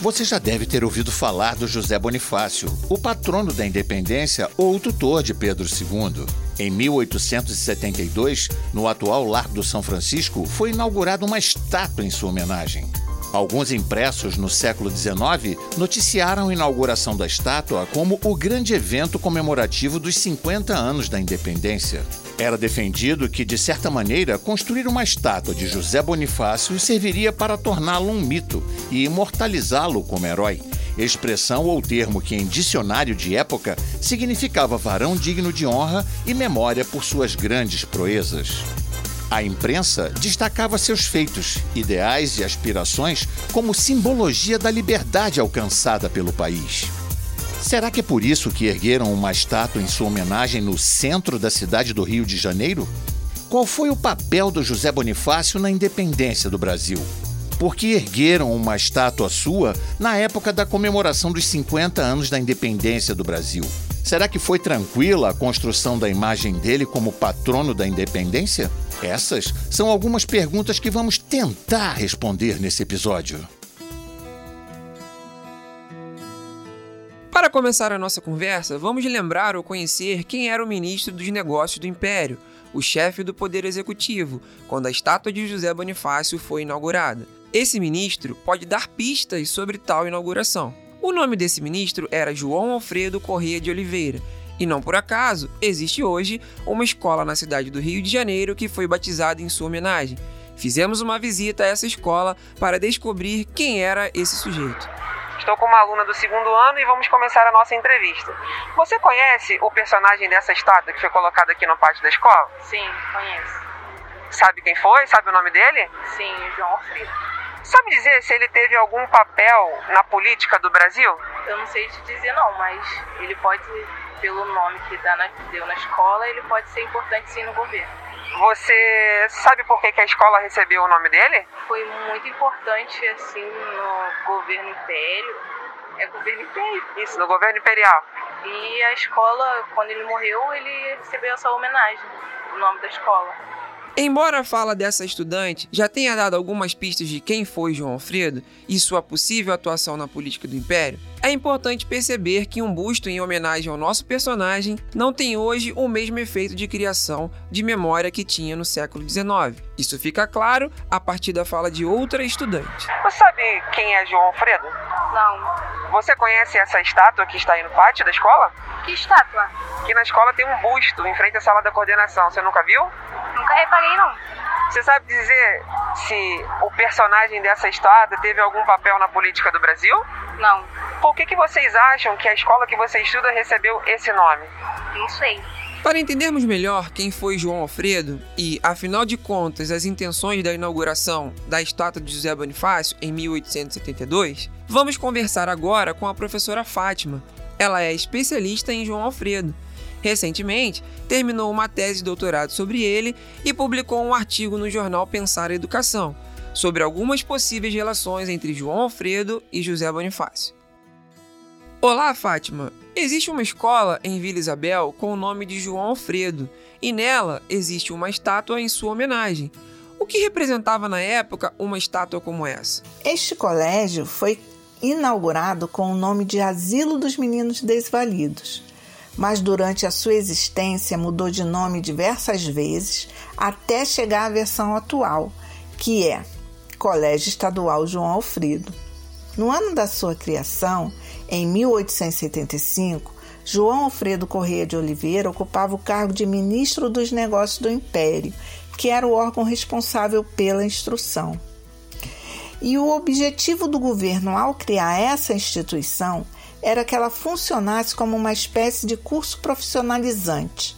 Você já deve ter ouvido falar do José Bonifácio, o patrono da independência ou o tutor de Pedro II. Em 1872, no atual Largo do São Francisco, foi inaugurada uma estátua em sua homenagem. Alguns impressos no século XIX noticiaram a inauguração da estátua como o grande evento comemorativo dos 50 anos da independência. Era defendido que, de certa maneira, construir uma estátua de José Bonifácio serviria para torná-lo um mito e imortalizá-lo como herói, expressão ou termo que, em dicionário de época, significava varão digno de honra e memória por suas grandes proezas. A imprensa destacava seus feitos, ideais e aspirações como simbologia da liberdade alcançada pelo país. Será que é por isso que ergueram uma estátua em sua homenagem no centro da cidade do Rio de Janeiro? Qual foi o papel do José Bonifácio na independência do Brasil? Por que ergueram uma estátua sua na época da comemoração dos 50 anos da independência do Brasil? Será que foi tranquila a construção da imagem dele como patrono da independência? Essas são algumas perguntas que vamos tentar responder nesse episódio. Começar a nossa conversa, vamos lembrar ou conhecer quem era o ministro dos Negócios do Império, o chefe do Poder Executivo, quando a estátua de José Bonifácio foi inaugurada. Esse ministro pode dar pistas sobre tal inauguração. O nome desse ministro era João Alfredo Corrêa de Oliveira, e não por acaso existe hoje uma escola na cidade do Rio de Janeiro que foi batizada em sua homenagem. Fizemos uma visita a essa escola para descobrir quem era esse sujeito. Estou com uma aluna do segundo ano e vamos começar a nossa entrevista. Você conhece o personagem dessa estátua que foi colocada aqui no pátio da escola? Sim, conheço. Sabe quem foi? Sabe o nome dele? Sim, João Alfredo. Sabe dizer se ele teve algum papel na política do Brasil? Eu não sei te dizer não, mas ele pode, pelo nome que na, deu na escola, ele pode ser importante sim no governo. Você sabe por que, que a escola recebeu o nome dele? Foi muito importante assim no governo império. É governo império. Isso, no governo imperial. E a escola, quando ele morreu, ele recebeu essa homenagem, o nome da escola. Embora a fala dessa estudante já tenha dado algumas pistas de quem foi João Alfredo e sua possível atuação na política do Império, é importante perceber que um busto em homenagem ao nosso personagem não tem hoje o mesmo efeito de criação de memória que tinha no século XIX. Isso fica claro a partir da fala de outra estudante. Você sabe quem é João Alfredo? Não. Você conhece essa estátua que está aí no pátio da escola? Que estátua? Que na escola tem um busto em frente à sala da coordenação. Você nunca viu? Nunca reparei, não. Você sabe dizer se o personagem dessa estátua teve algum papel na política do Brasil? Não. Por que, que vocês acham que a escola que você estuda recebeu esse nome? Não sei. Para entendermos melhor quem foi João Alfredo e, afinal de contas, as intenções da inauguração da estátua de José Bonifácio em 1872, vamos conversar agora com a professora Fátima. Ela é especialista em João Alfredo Recentemente, terminou uma tese de doutorado sobre ele e publicou um artigo no jornal Pensar a Educação, sobre algumas possíveis relações entre João Alfredo e José Bonifácio. Olá, Fátima! Existe uma escola em Vila Isabel com o nome de João Alfredo, e nela existe uma estátua em sua homenagem. O que representava na época uma estátua como essa? Este colégio foi inaugurado com o nome de Asilo dos Meninos Desvalidos mas durante a sua existência mudou de nome diversas vezes até chegar à versão atual, que é Colégio Estadual João Alfredo. No ano da sua criação, em 1875, João Alfredo Correia de Oliveira ocupava o cargo de ministro dos Negócios do Império, que era o órgão responsável pela instrução. E o objetivo do governo ao criar essa instituição era que ela funcionasse como uma espécie de curso profissionalizante,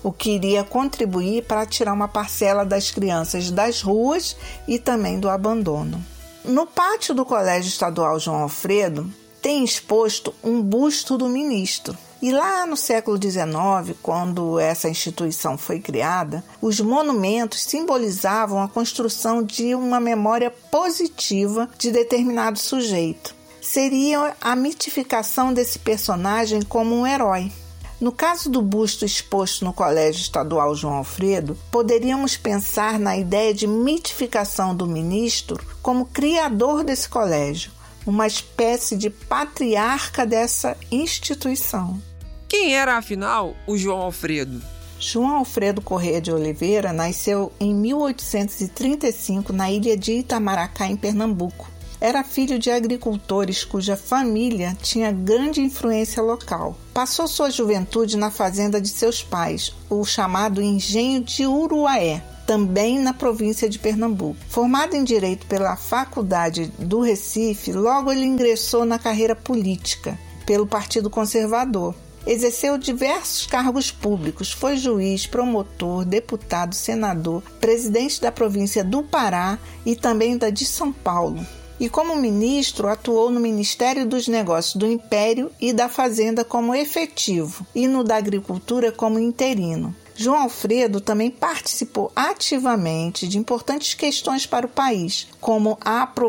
o que iria contribuir para tirar uma parcela das crianças das ruas e também do abandono. No pátio do Colégio Estadual João Alfredo tem exposto um busto do ministro. E lá no século XIX, quando essa instituição foi criada, os monumentos simbolizavam a construção de uma memória positiva de determinado sujeito seria a mitificação desse personagem como um herói. No caso do busto exposto no Colégio Estadual João Alfredo, poderíamos pensar na ideia de mitificação do ministro como criador desse colégio, uma espécie de patriarca dessa instituição. Quem era, afinal, o João Alfredo? João Alfredo Corrêa de Oliveira nasceu em 1835 na ilha de Itamaracá, em Pernambuco. Era filho de agricultores cuja família tinha grande influência local. Passou sua juventude na fazenda de seus pais, o chamado Engenho de Uruaé, também na província de Pernambuco. Formado em Direito pela Faculdade do Recife, logo ele ingressou na carreira política pelo Partido Conservador. Exerceu diversos cargos públicos, foi juiz, promotor, deputado, senador, presidente da província do Pará e também da de São Paulo e, como ministro, atuou no Ministério dos Negócios do Império e da Fazenda como efetivo e no da Agricultura como interino. João Alfredo também participou ativamente de importantes questões para o país, como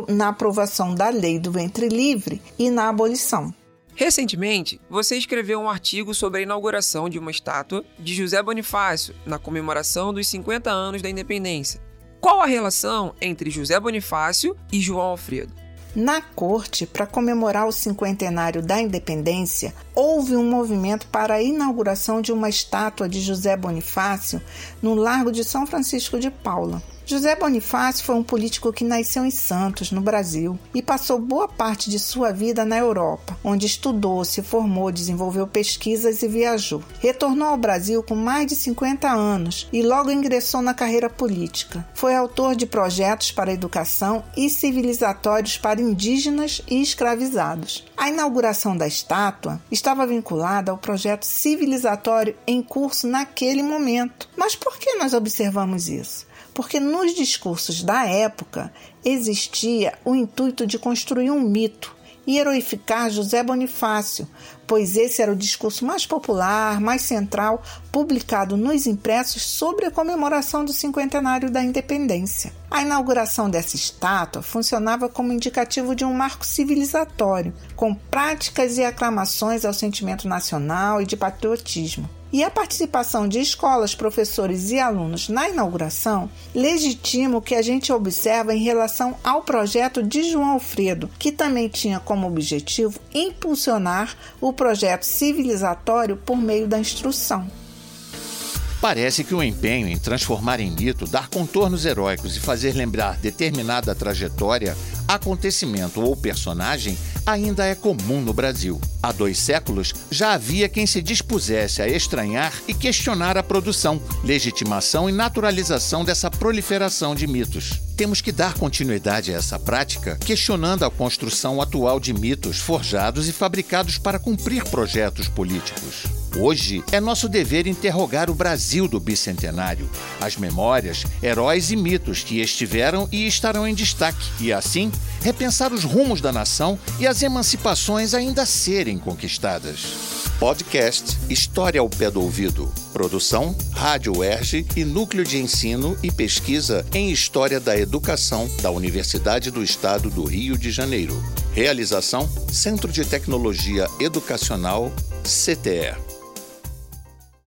na aprovação da Lei do Ventre Livre e na abolição. Recentemente, você escreveu um artigo sobre a inauguração de uma estátua de José Bonifácio na comemoração dos 50 anos da independência. Qual a relação entre José Bonifácio e João Alfredo? Na corte, para comemorar o cinquentenário da independência, houve um movimento para a inauguração de uma estátua de José Bonifácio no Largo de São Francisco de Paula. José Bonifácio foi um político que nasceu em Santos, no Brasil, e passou boa parte de sua vida na Europa, onde estudou, se formou, desenvolveu pesquisas e viajou. Retornou ao Brasil com mais de 50 anos e logo ingressou na carreira política. Foi autor de projetos para educação e civilizatórios para indígenas e escravizados. A inauguração da estátua estava vinculada ao projeto civilizatório em curso naquele momento. Mas por que nós observamos isso? Porque nos discursos da época existia o intuito de construir um mito e heroificar José Bonifácio, pois esse era o discurso mais popular, mais central, publicado nos impressos sobre a comemoração do cinquentenário da independência. A inauguração dessa estátua funcionava como indicativo de um marco civilizatório, com práticas e aclamações ao sentimento nacional e de patriotismo e a participação de escolas, professores e alunos na inauguração legitima o que a gente observa em relação ao projeto de João Alfredo, que também tinha como objetivo impulsionar o projeto civilizatório por meio da instrução. Parece que o empenho em transformar em mito, dar contornos heróicos e fazer lembrar determinada trajetória, acontecimento ou personagem ainda é comum no Brasil. Há dois séculos já havia quem se dispusesse a estranhar e questionar a produção, legitimação e naturalização dessa proliferação de mitos. Temos que dar continuidade a essa prática, questionando a construção atual de mitos forjados e fabricados para cumprir projetos políticos. Hoje é nosso dever interrogar o Brasil do bicentenário, as memórias, heróis e mitos que estiveram e estarão em destaque, e assim repensar os rumos da nação e as emancipações ainda serem conquistadas. Podcast História ao Pé do Ouvido. Produção Rádio UERJ e Núcleo de Ensino e Pesquisa em História da Educação da Universidade do Estado do Rio de Janeiro. Realização Centro de Tecnologia Educacional, CTE.